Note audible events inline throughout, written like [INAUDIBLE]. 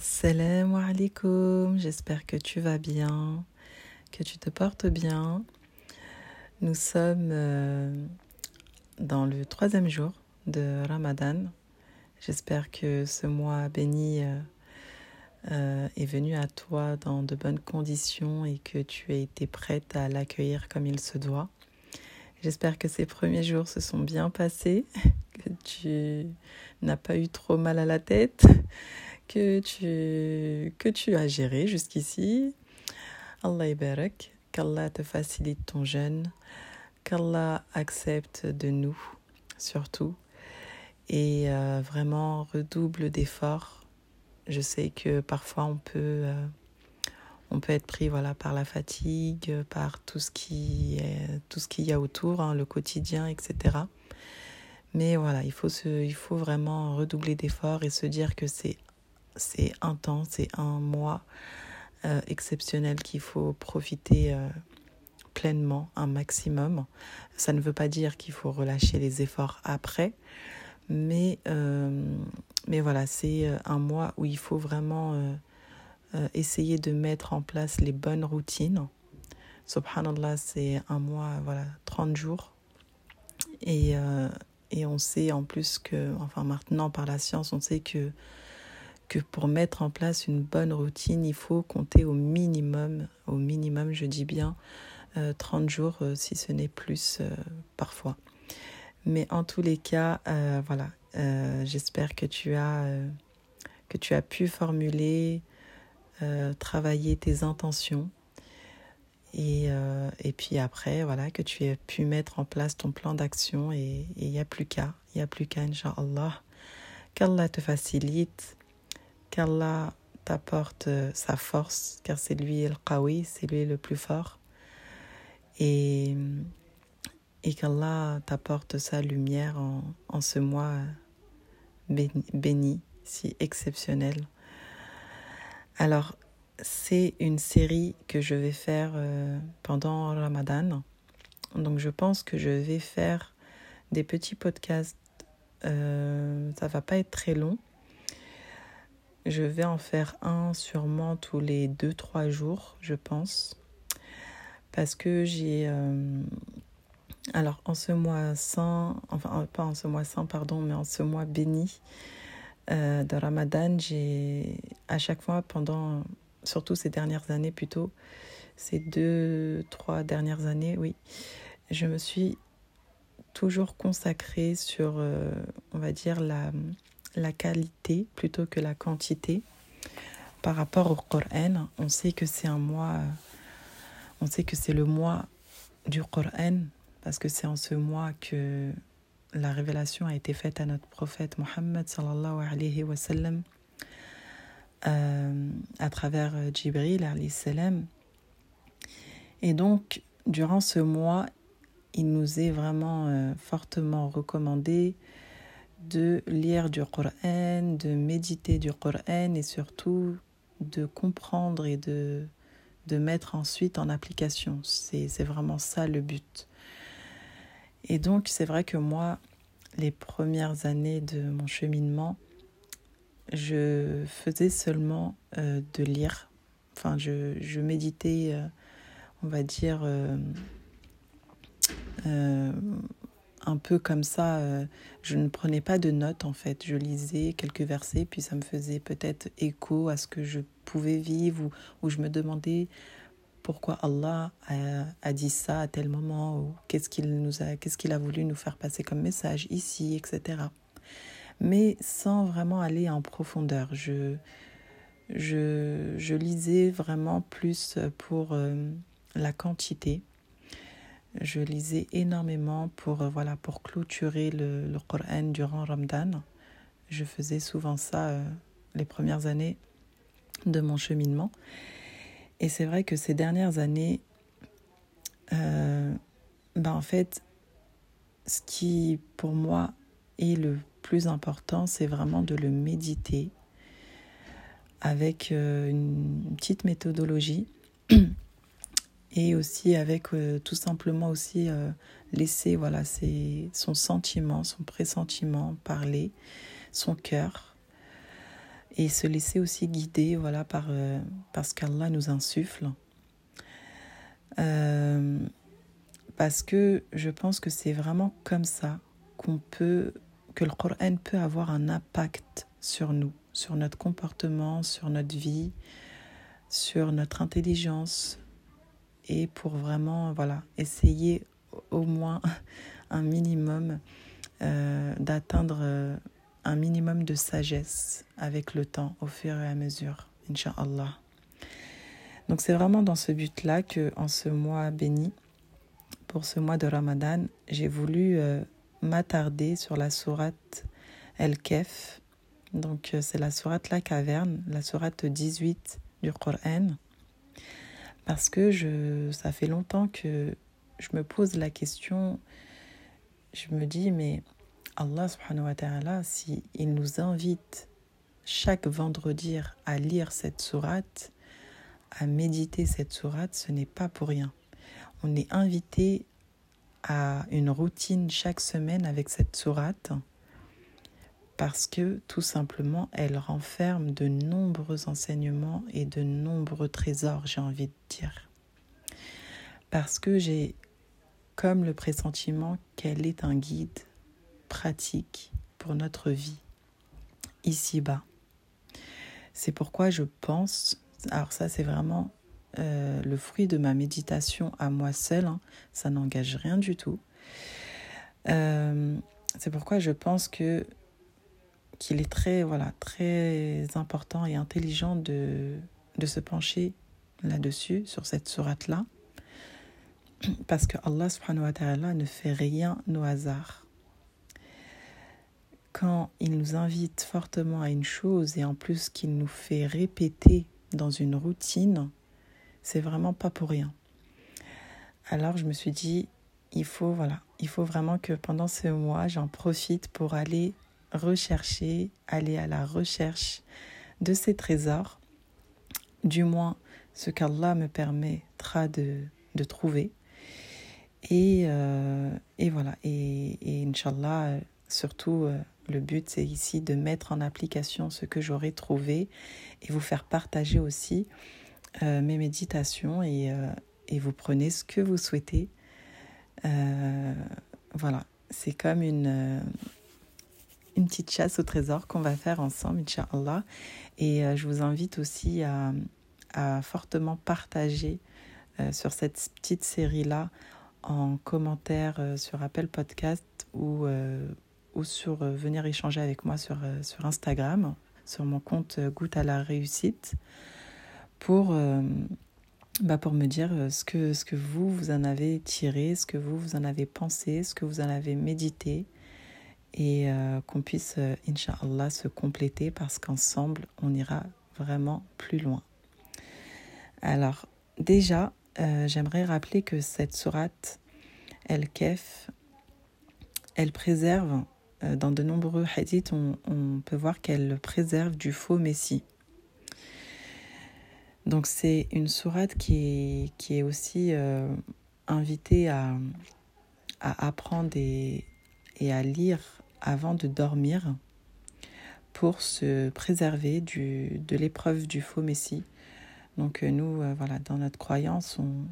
Salam alaikum, j'espère que tu vas bien, que tu te portes bien. Nous sommes euh, dans le troisième jour de Ramadan. J'espère que ce mois béni euh, euh, est venu à toi dans de bonnes conditions et que tu as été prête à l'accueillir comme il se doit. J'espère que ces premiers jours se sont bien passés, [LAUGHS] que tu n'as pas eu trop mal à la tête, que tu, que tu as géré jusqu'ici. Allah barak, qu'Allah te facilite ton jeûne, qu'Allah accepte de nous surtout et euh, vraiment redouble d'efforts. Je sais que parfois on peut, euh, on peut être pris voilà, par la fatigue, par tout ce qui est, qu'il y a autour, hein, le quotidien, etc. Mais voilà, il faut, se, il faut vraiment redoubler d'efforts et se dire que c'est c'est un temps, c'est un mois euh, exceptionnel qu'il faut profiter euh, pleinement, un maximum. Ça ne veut pas dire qu'il faut relâcher les efforts après, mais, euh, mais voilà, c'est un mois où il faut vraiment essayer de mettre en place les bonnes routines. Subhanallah, c'est un mois, voilà, 30 jours. Et, et on sait en plus que, enfin maintenant par la science, on sait que que pour mettre en place une bonne routine, il faut compter au minimum, au minimum, je dis bien, 30 euh, jours, euh, si ce n'est plus euh, parfois. Mais en tous les cas, voilà, j'espère que tu as que tu as pu formuler, travailler tes intentions. Et, et, puis après, voilà, que tu aies pu mettre en place ton plan d'action et il n'y a plus qu'à, il n'y a plus qu'à, Inch'Allah. Qu'Allah te facilite, qu'Allah t'apporte euh, sa force, car c'est lui le qawi, c'est lui le plus fort. Et, et qu'Allah t'apporte sa lumière en, en ce mois béni, si exceptionnel. Alors, c'est une série que je vais faire euh, pendant Ramadan. Donc, je pense que je vais faire des petits podcasts. Euh, ça va pas être très long je vais en faire un sûrement tous les 2-3 jours, je pense. Parce que j'ai... Euh, alors en ce mois saint, enfin pas en ce mois saint, pardon, mais en ce mois béni euh, de Ramadan, j'ai à chaque fois pendant, surtout ces dernières années plutôt, ces deux, trois dernières années, oui, je me suis toujours consacrée sur, euh, on va dire, la, la qualité plutôt que la quantité par rapport au Coran. On sait que c'est un mois, on sait que c'est le mois du Coran parce que c'est en ce mois que la révélation a été faite à notre prophète Mohammed euh, à travers Jibril alayhi salam. Et donc, durant ce mois, il nous est vraiment euh, fortement recommandé de lire du Coran, de méditer du Coran et surtout de comprendre et de, de mettre ensuite en application. C'est vraiment ça le but. Et donc c'est vrai que moi, les premières années de mon cheminement, je faisais seulement euh, de lire. Enfin, je, je méditais, euh, on va dire, euh, un peu comme ça. Euh, je ne prenais pas de notes en fait. Je lisais quelques versets, puis ça me faisait peut-être écho à ce que je pouvais vivre ou, je me demandais pourquoi Allah a, dit ça à tel moment ou qu'est-ce qu'il nous a, a voulu nous faire passer comme message ici, etc. Mais sans vraiment aller en profondeur. Je, je, je lisais vraiment plus pour euh, la quantité je lisais énormément pour, euh, voilà, pour clôturer le, le Coran durant Ramadan. Je faisais souvent ça euh, les premières années de mon cheminement. Et c'est vrai que ces dernières années, euh, ben en fait, ce qui pour moi est le plus important, c'est vraiment de le méditer avec une petite méthodologie [CLEARS THROAT] et aussi avec euh, tout simplement aussi euh, laisser voilà c'est son sentiment son pressentiment parler son cœur et se laisser aussi guider voilà, par, euh, ce qu'Allah nous insuffle. Parce que je pense que c'est vraiment comme ça qu'on peut, que le Coran peut avoir un impact sur nous, sur notre comportement, sur notre vie, sur notre intelligence, et pour vraiment voilà essayer au moins [LAUGHS] un minimum euh, d'atteindre euh, un minimum de sagesse avec le temps au fur et à mesure, Inch'Allah. Donc c'est vraiment dans ce but-là que en ce mois béni, pour ce mois de Ramadan, j'ai voulu euh, m'attarder sur la sourate El-Kef. Donc c'est la sourate La Caverne, la sourate 18 du Coran. Parce que je, ça fait longtemps que je me pose la question, je me dis, mais Allah subhanahu wa ta'ala, s'il il nous invite chaque vendredi à lire cette sourate, à méditer cette sourate, ce n'est pas pour rien. On est invité à une routine chaque semaine avec cette sourate parce que tout simplement elle renferme de nombreux enseignements et de nombreux trésors, j'ai envie de dire. Parce que j'ai comme le pressentiment qu'elle est un guide pratique pour notre vie ici-bas. C'est pourquoi je pense, alors ça c'est vraiment euh, le fruit de ma méditation à moi seule, hein, ça n'engage rien du tout. Euh, c'est pourquoi je pense que qu'il est très voilà très important et intelligent de, de se pencher là-dessus sur cette sourate là parce que Allah subhanahu wa ta'ala ne fait rien au hasard. Quand il nous invite fortement à une chose et en plus qu'il nous fait répéter dans une routine, c'est vraiment pas pour rien. Alors je me suis dit, il faut voilà, il faut vraiment que pendant ce mois, j'en profite pour aller rechercher, aller à la recherche de ces trésors, du moins ce qu'Allah me permettra de, de trouver. Et, euh, et voilà, et, et Inch'Allah, surtout, euh, le but, c'est ici de mettre en application ce que j'aurai trouvé et vous faire partager aussi euh, mes méditations et, et, vous prenez ce que vous souhaitez. voilà, c'est comme une, une petite chasse au trésor qu'on va faire ensemble, Inch'Allah. Et je vous invite aussi à, fortement partager sur cette petite série-là en commentaire euh, sur Apple Podcast ou, euh, ou sur euh, venir échanger avec moi sur, sur Instagram, sur mon compte Goutte à la réussite, pour, bah pour me dire ce que, ce que vous, vous en avez tiré, ce que vous, vous en avez pensé, ce que vous en avez médité, et qu'on puisse, Inch'Allah, se compléter parce qu'ensemble, on ira vraiment plus loin. Alors, déjà, euh, j'aimerais rappeler que cette sourate El-Kef, elle préserve, euh, dans de nombreux hadiths, on, peut voir qu'elle préserve du faux messie. Donc c'est une sourate qui est, qui est aussi euh, invitée à, à apprendre et, et, à lire avant de dormir pour se préserver du, de l'épreuve du faux messie donc euh, nous, euh, voilà, dans notre croyance, on,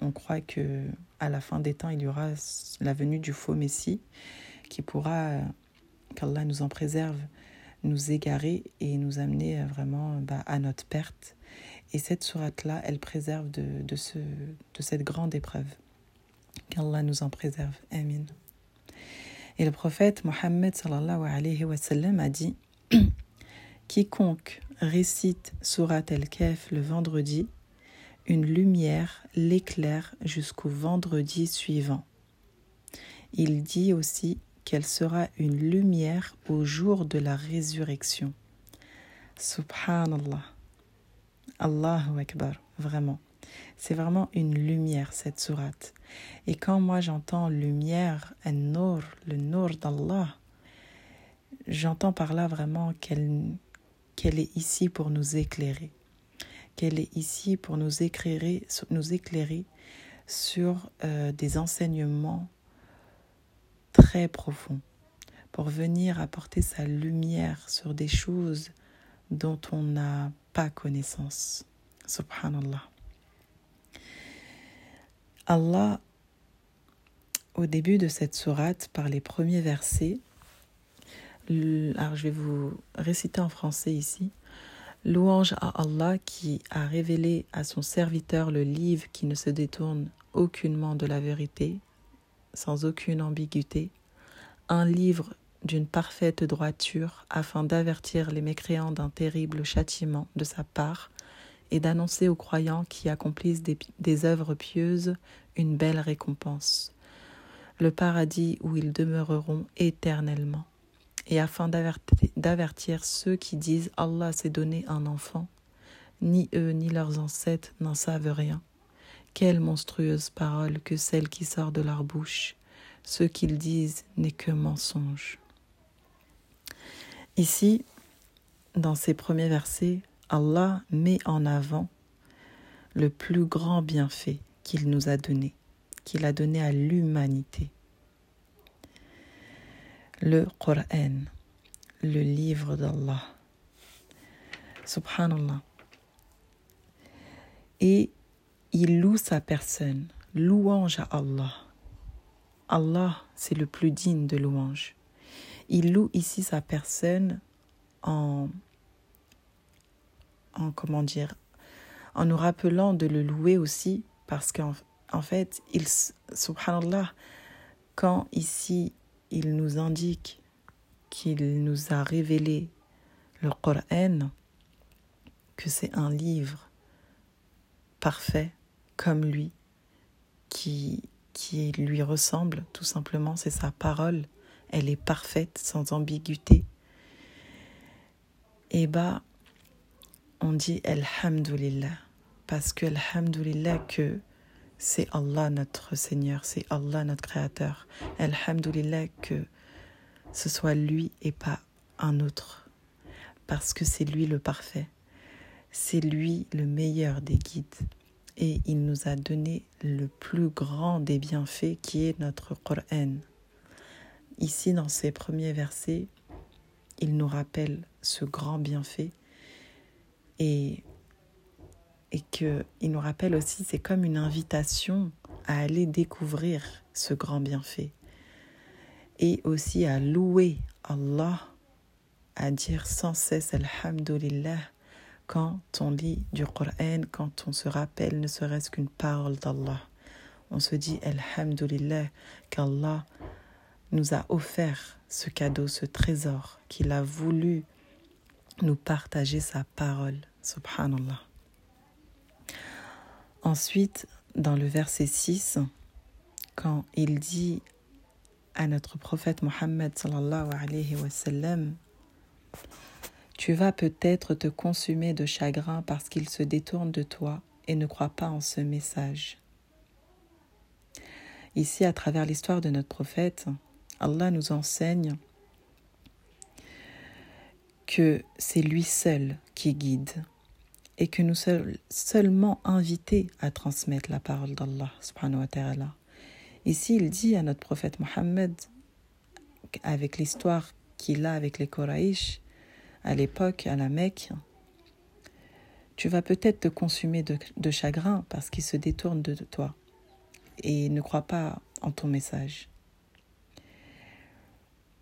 on croit que à la fin des temps, il y aura la venue du faux Messie qui pourra, euh, qu'Allah nous en préserve, nous égarer et nous amener vraiment bah, à notre perte. Et cette sourate-là, elle préserve de, de, ce, de cette grande épreuve. Qu'Allah nous en préserve. Amen. Et le prophète Mohammed a dit [CLEARS THROAT] Quiconque récite Surat el-Kef le vendredi, une lumière l'éclaire jusqu'au vendredi suivant. Il dit aussi qu'elle sera une lumière au jour de la résurrection. Subhanallah. Allahu Akbar, vraiment. C'est vraiment une lumière, cette sourate. Et quand moi j'entends lumière, un le nur d'Allah, j'entends par là vraiment qu'elle qu'elle est ici pour nous éclairer, qu'elle est ici pour nous éclairer, nous éclairer sur euh, des enseignements très profonds, pour venir apporter sa lumière sur des choses dont on n'a pas connaissance. Subhanallah. Allah, au début de cette sourate, par les premiers versets, alors je vais vous réciter en français ici. Louange à Allah qui a révélé à son serviteur le livre qui ne se détourne aucunement de la vérité, sans aucune ambiguïté, un livre d'une parfaite droiture afin d'avertir les mécréants d'un terrible châtiment de sa part et d'annoncer aux croyants qui accomplissent des, œuvres pieuses une belle récompense, le paradis où ils demeureront éternellement et afin d'avertir ceux qui disent Allah s'est donné un enfant, ni eux ni leurs ancêtres n'en savent rien. Quelle monstrueuse parole que celle qui sort de leur bouche. Ce qu'ils disent n'est que mensonge. Ici, dans ces premiers versets, Allah met en avant le plus grand bienfait qu'il nous a donné, qu'il a donné à l'humanité le Coran, le livre d'Allah. Subhanallah. Et il loue sa personne, louange à Allah. Allah, c'est le plus digne de louange. Il loue ici sa personne en, en comment dire, en nous rappelant de le louer aussi, parce qu'en en fait, il, subhanallah, quand ici il nous indique qu'il nous a révélé le Coran, que c'est un livre parfait comme lui, qui, qui lui ressemble tout simplement, c'est sa parole, elle est parfaite, sans ambiguïté. Et bah, on dit Alhamdulillah, parce que Alhamdulillah que c'est Allah notre Seigneur, c'est Allah notre Créateur. Alhamdulillah que ce soit lui et pas un autre, parce que c'est lui le parfait, c'est lui le meilleur des guides, et il nous a donné le plus grand des bienfaits qui est notre Coran. Ici, dans ces premiers versets, il nous rappelle ce grand bienfait et et qu'il nous rappelle aussi, c'est comme une invitation à aller découvrir ce grand bienfait et aussi à louer Allah, à dire sans cesse Alhamdulillah quand on lit du Coran, quand on se rappelle ne serait-ce qu'une parole d'Allah. On se dit Alhamdulillah qu'Allah nous a offert ce cadeau, ce trésor, qu'il a voulu nous partager sa parole. Subhanallah. Ensuite, dans le verset 6, quand il dit à notre prophète Mohammed sallallahu tu vas peut-être te consumer de chagrin parce qu'il se détourne de toi et ne croit pas en ce message. Ici, à travers l'histoire de notre prophète, Allah nous enseigne que c'est lui seul qui guide et que nous sommes seulement invités à transmettre la parole d'Allah. Ici, il dit à notre prophète Mohammed, avec l'histoire qu'il a avec les Koraïch, à l'époque, à la Mecque, tu vas peut-être te consumer de, de chagrin parce qu'ils se détournent de toi et ne croient pas en ton message.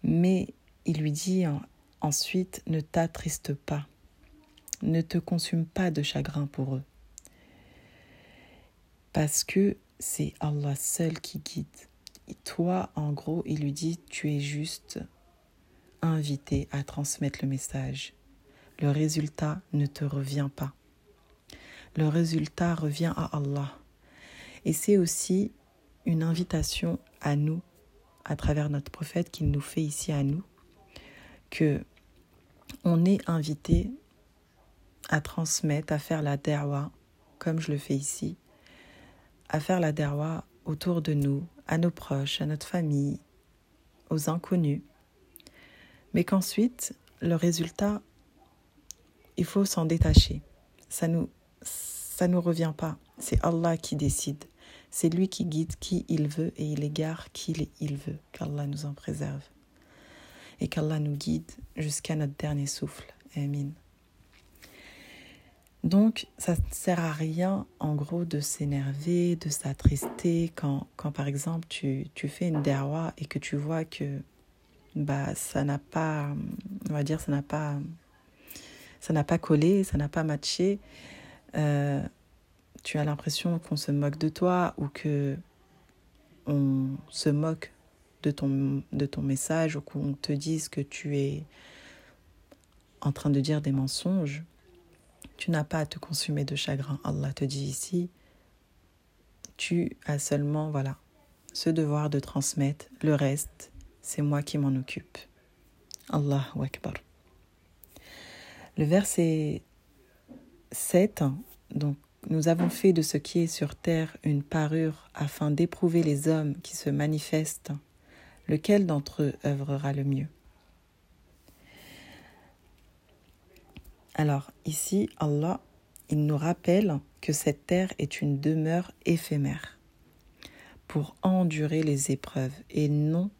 Mais il lui dit ensuite, ne t'attriste pas ne te consume pas de chagrin pour eux. Parce que c'est Allah seul qui guide. Et toi, en gros, il lui dit, tu es juste invité à transmettre le message. Le résultat ne te revient pas. Le résultat revient à Allah. Et c'est aussi une invitation à nous, à travers notre prophète qu'il nous fait ici à nous, que on est invité à transmettre, à faire la derwa, comme je le fais ici, à faire la derwa autour de nous, à nos proches, à notre famille, aux inconnus. Mais qu'ensuite, le résultat, il faut s'en détacher. Ça nous, ça nous revient pas. C'est Allah qui décide. C'est lui qui guide qui il veut et il égare qui il veut. Qu'Allah nous en préserve. Et qu'Allah nous guide jusqu'à notre dernier souffle. Amen. Donc, ça ne sert à rien, en gros, de s'énerver, de s'attrister quand, quand, par exemple, tu, fais une derwa et que tu vois que bah, ça n'a pas, on va dire, ça n'a pas, ça n'a collé, ça n'a pas matché. Euh, tu as l'impression qu'on se moque de toi ou que on se moque de ton, de ton message ou qu'on te dise que tu es en train de dire des mensonges, tu n'as pas à te consumer de chagrin. Allah te dit ici, tu as seulement, voilà, ce devoir de transmettre. Le reste, c'est moi qui m'en occupe. Allahu Akbar. Le verset 7, donc nous avons fait de ce qui est sur terre une parure afin d'éprouver les hommes qui se manifestent, lequel d'entre eux œuvrera le mieux. Alors ici, Allah, il nous rappelle que cette terre est une demeure éphémère pour endurer les épreuves et non,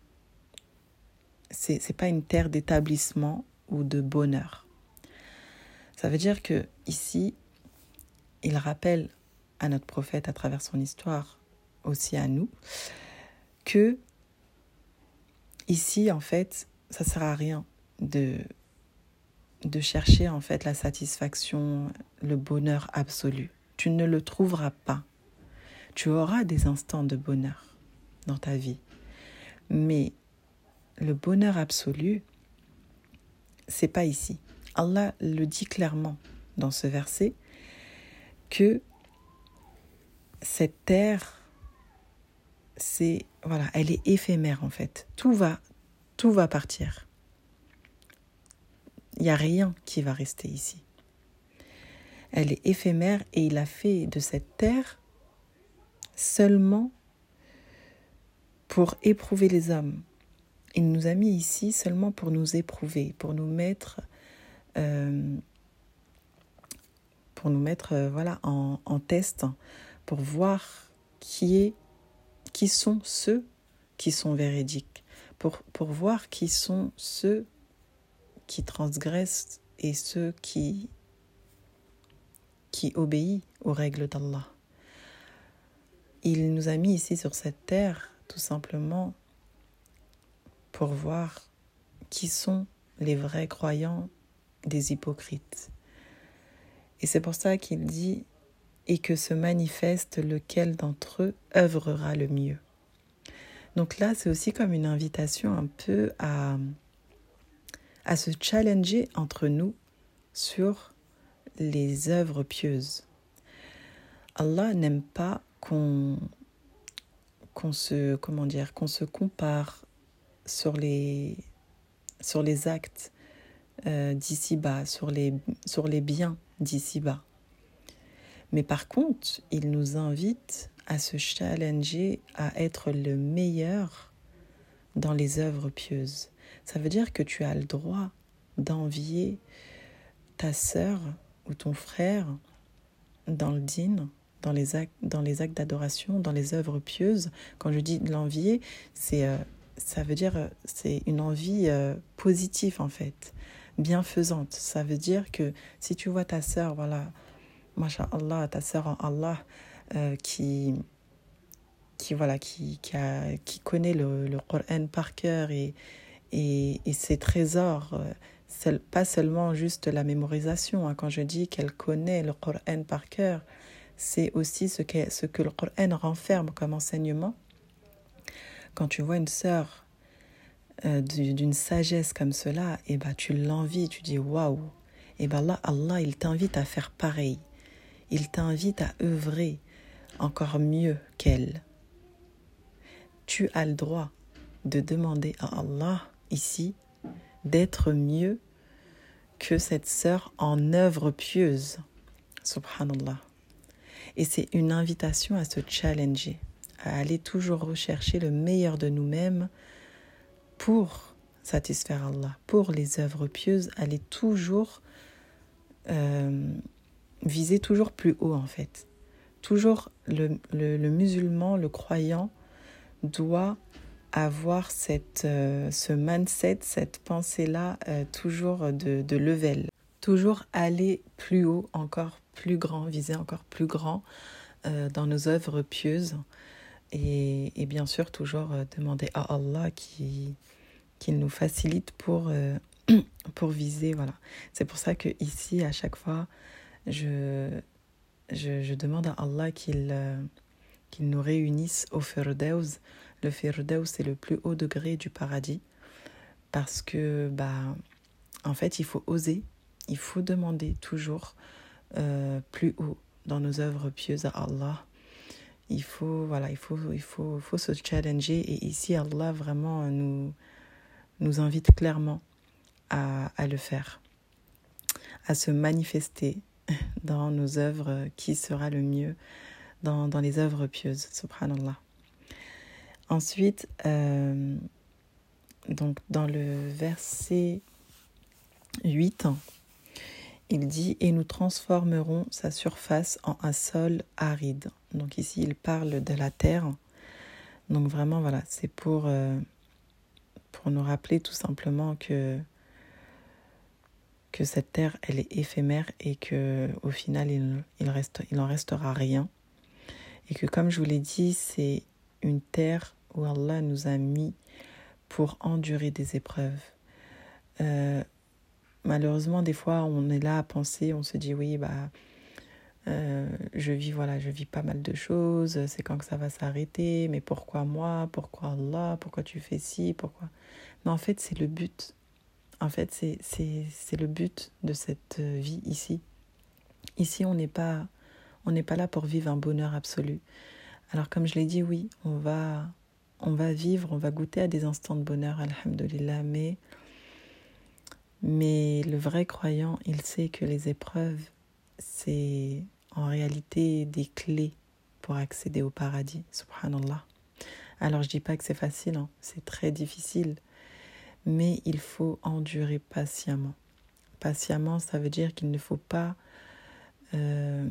c'est n'est pas une terre d'établissement ou de bonheur. Ça veut dire que ici, il rappelle à notre prophète à travers son histoire, aussi à nous, que ici, en fait, ça sert à rien de, de chercher en fait la satisfaction, le bonheur absolu. Tu ne le trouveras pas. Tu auras des instants de bonheur dans ta vie. Mais le bonheur absolu, c'est pas ici. Allah le dit clairement dans ce verset que cette terre, c'est voilà, elle est éphémère en fait. Tout va, tout va partir. Il n'y a rien qui va rester ici. Elle est éphémère et il a fait de cette terre seulement pour éprouver les hommes. Il nous a mis ici seulement pour nous éprouver, pour nous mettre euh, pour nous mettre euh, voilà, en, test, pour voir qui, est, qui sont ceux qui sont véridiques, pour, pour voir qui sont ceux qui transgressent et ceux qui, qui obéissent aux règles d'Allah. Il nous a mis ici sur cette terre tout simplement pour voir qui sont les vrais croyants des hypocrites. Et c'est pour ça qu'il dit et que se manifeste lequel d'entre eux œuvrera le mieux. Donc là, c'est aussi comme une invitation un peu à, à se challenger entre nous sur les œuvres pieuses. Allah n'aime pas qu'on se comment dire qu'on se compare sur les sur les actes euh, d'ici bas, sur les, sur les biens d'ici-bas. Mais par contre, il nous invite à se challenger à être le meilleur dans les œuvres pieuses. Ça veut dire que tu as le droit d'envier ta sœur ou ton frère dans le dîne, dans les actes, dans les actes d'adoration, dans les œuvres pieuses. Quand je dis l'envier, c'est euh, ça veut dire c'est une envie euh, positive en fait bienfaisante. Ça veut dire que si tu vois ta sœur, voilà, Allah, ta sœur en Allah, euh, qui, qui, voilà, qui, qui connaît le, le Coran par cœur et, et, et ses trésors, euh, pas seulement juste la mémorisation. Hein. Quand je dis qu'elle connaît le Coran par cœur, c'est aussi ce que, ce que le Coran renferme comme enseignement. Quand tu vois une sœur euh, d'une sagesse comme cela, et eh ben, tu l'envies, tu dis waouh. Et eh ben là, Allah, il t'invite à faire pareil. Il t'invite à œuvrer encore mieux qu'elle. Tu as le droit de demander à Allah ici d'être mieux que cette sœur en œuvre pieuse. Subhanallah. Et c'est une invitation à se challenger, à aller toujours rechercher le meilleur de nous-mêmes pour satisfaire Allah, pour les œuvres pieuses, aller toujours euh, viser toujours plus haut en fait. Toujours le, le, musulman, le croyant doit avoir cette, euh, ce mindset, cette pensée-là euh, toujours de, de level. toujours aller plus haut, encore plus grand, viser encore plus grand euh, dans nos œuvres pieuses. Et, et bien sûr, toujours demander à Allah qui qu'il nous facilite pour, [CLEARS THROAT] pour viser. Voilà. C'est pour ça que ici, à chaque fois, je, je, demande à Allah qu'il qu'il nous réunisse au Firdaus. Le Firdaus, c'est le plus haut degré du paradis. Parce que, bah, en fait, il faut oser, il faut demander toujours euh, plus haut dans nos œuvres pieuses à Allah. Il faut, voilà, il faut, il faut, faut se challenger. Et ici, Allah vraiment nous, nous invite clairement à, à le faire, à se manifester [LAUGHS] dans nos œuvres qui sera le mieux dans, dans les œuvres pieuses, subhanallah. Ensuite, euh, donc dans le verset 8, il dit Et nous transformerons sa surface en un sol aride. Donc ici, il parle de la terre. Donc vraiment, voilà, c'est pour, euh, pour nous rappeler tout simplement que, que cette terre, elle est éphémère et que au final, il, il, reste, il restera rien. Et que comme je vous l'ai dit, c'est une terre où Allah nous a mis pour endurer des épreuves. Euh, malheureusement, des fois, on est là à penser, on se dit oui, bah, euh, je vis voilà, je vis pas mal de choses. C'est quand que ça va s'arrêter Mais pourquoi moi Pourquoi Allah Pourquoi tu fais ci Pourquoi? Mais en fait, c'est le but. En fait, c'est le but de cette vie ici. Ici, on n'est pas on n'est pas là pour vivre un bonheur absolu. Alors, comme je l'ai dit, oui, on va on va vivre, on va goûter à des instants de bonheur, alhamdulillah, mais, mais le vrai croyant, il sait que les épreuves, c'est en réalité des clés pour accéder au paradis, subhanallah. Alors je dis pas que c'est facile, hein, c'est très difficile, mais il faut endurer patiemment. Patiemment, ça veut dire qu'il ne faut pas, euh,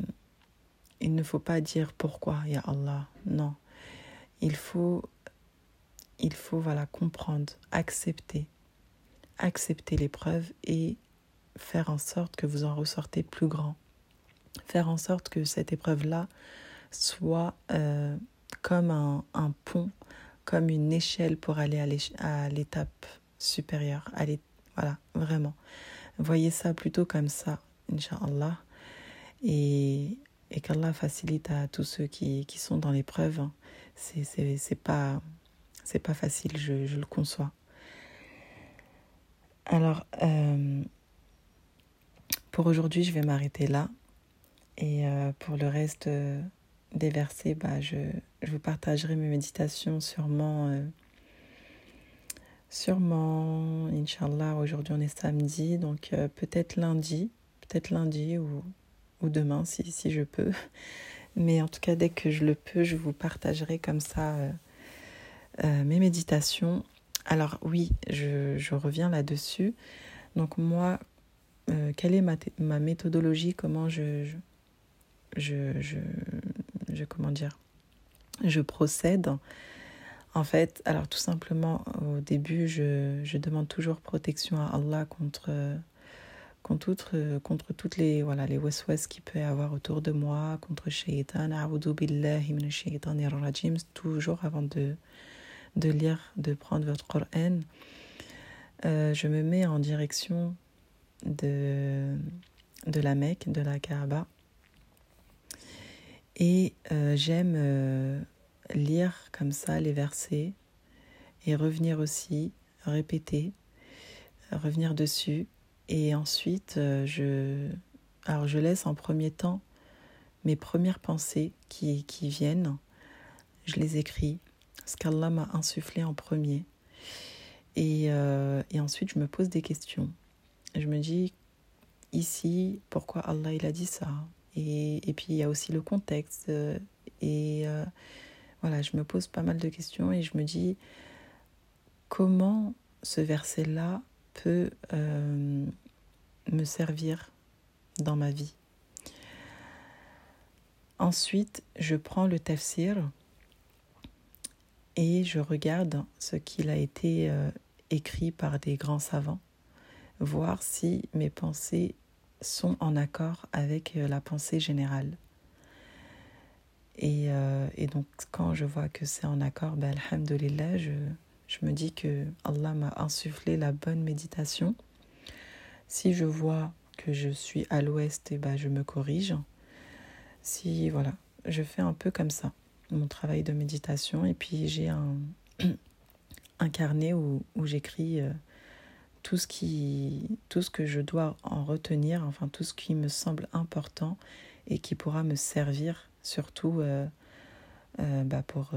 il ne faut pas dire pourquoi, ya Allah, non. Il faut il faut voilà comprendre, accepter, accepter l'épreuve et faire en sorte que vous en ressortez plus grand. Faire en sorte que cette épreuve-là soit euh, comme un, pont, comme une échelle pour aller à l'étape supérieure. Voilà, vraiment. Voyez ça plutôt comme ça, Inch'Allah. Et, et qu'Allah facilite à tous ceux qui, qui sont dans l'épreuve. C'est pas c'est pas facile, je, je, le conçois. Alors, euh, pour aujourd'hui, je vais m'arrêter là. Et euh, pour le reste euh, des versets, bah, je, je, vous partagerai mes méditations sûrement. Sûrement, Inch'Allah, aujourd'hui on est samedi, donc peut-être lundi, peut-être lundi ou, ou demain si, si je peux. [LAUGHS] Mais en tout cas, dès que je le peux, je vous partagerai comme ça euh, mes méditations. Alors oui, je, reviens là-dessus. Donc moi, euh, quelle est ma, méthodologie? Comment je je, je, comment dire? Je procède. En fait, alors tout simplement, au début, je, je demande toujours protection à Allah contre, contre, contre toutes les, voilà, les qu'il peut y avoir autour de moi, contre shaitan, a'udhu billahi rajim, toujours avant de, de lire, de prendre votre Coran, euh, je me mets en direction de, de la Mecque, de la Kaaba. Et euh, j'aime euh, lire comme ça les versets et revenir aussi, répéter, revenir dessus. Et ensuite, je, alors je laisse en premier temps mes premières pensées qui, qui viennent. Je les écris ce qu'Allah m'a insufflé en premier. Et, euh, et, ensuite, je me pose des questions. Je me dis, ici, pourquoi Allah il a dit ça? Et, et puis, il y a aussi le contexte. Et euh, voilà, je me pose pas mal de questions et je me dis, comment ce verset-là peut euh, me servir dans ma vie? Ensuite, je prends le tafsir et je regarde ce qu'il a été euh, écrit par des grands savants, voir si mes pensées sont en accord avec la pensée générale. Et, et donc, quand je vois que c'est en accord, ben, alhamdulillah, je, je me dis que Allah m'a insufflé la bonne méditation. Si je vois que je suis à l'ouest, et eh ben, je me corrige. Si, voilà, je fais un peu comme ça, mon travail de méditation. Et puis, j'ai un, [CLEARS THROAT] carnet où, j'écris euh, tout, ce qui, tout ce que je dois en retenir, enfin, tout ce qui me semble important et qui pourra me servir, surtout euh, euh, bah, pour,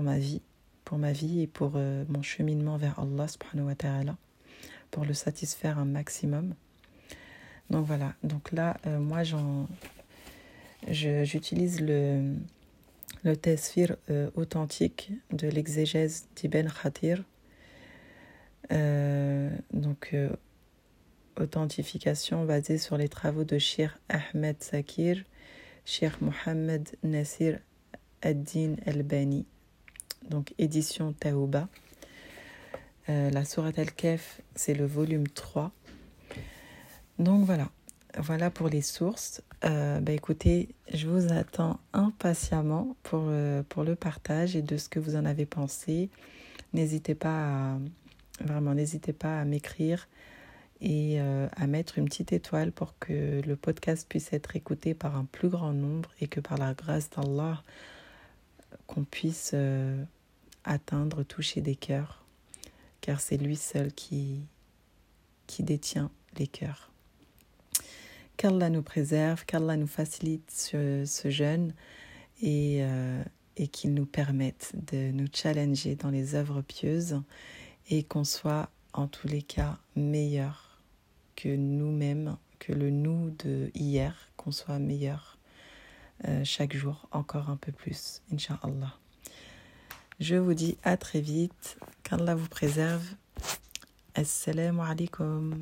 ma vie et pour mon cheminement vers Allah subhanahu wa ta'ala, pour le satisfaire un maximum. Donc voilà, donc là, moi, j'utilise le, le tesfir euh, authentique de l'exégèse d'Ibn Khatir. Euh, donc, authentification basée sur les travaux de Shir Ahmed Sakir, Shir Mohammed Nasir ad-Din al-Bani. Donc, édition Taouba. la Sourate al-Kef, c'est le volume 3. Donc voilà, voilà pour les sources. Euh, bah écoutez, je vous attends impatiemment pour, euh, pour le partage et de ce que vous en avez pensé. N'hésitez pas à, vraiment, n'hésitez pas à m'écrire et euh, à mettre une petite étoile pour que le podcast puisse être écouté par un plus grand nombre et que par la grâce d'Allah, qu'on puisse atteindre, toucher des cœurs, car c'est lui seul qui, qui détient les cœurs qu'Allah nous préserve, qu'Allah nous facilite ce, ce jeûne et, euh, et qu'il nous permette de nous challenger dans les œuvres pieuses et qu'on soit en tous les cas meilleur que nous-mêmes, que le nous de hier, qu'on soit meilleur euh, chaque jour encore un peu plus, Inch'Allah. Je vous dis à très vite, qu'Allah vous préserve. Assalamu alaikum.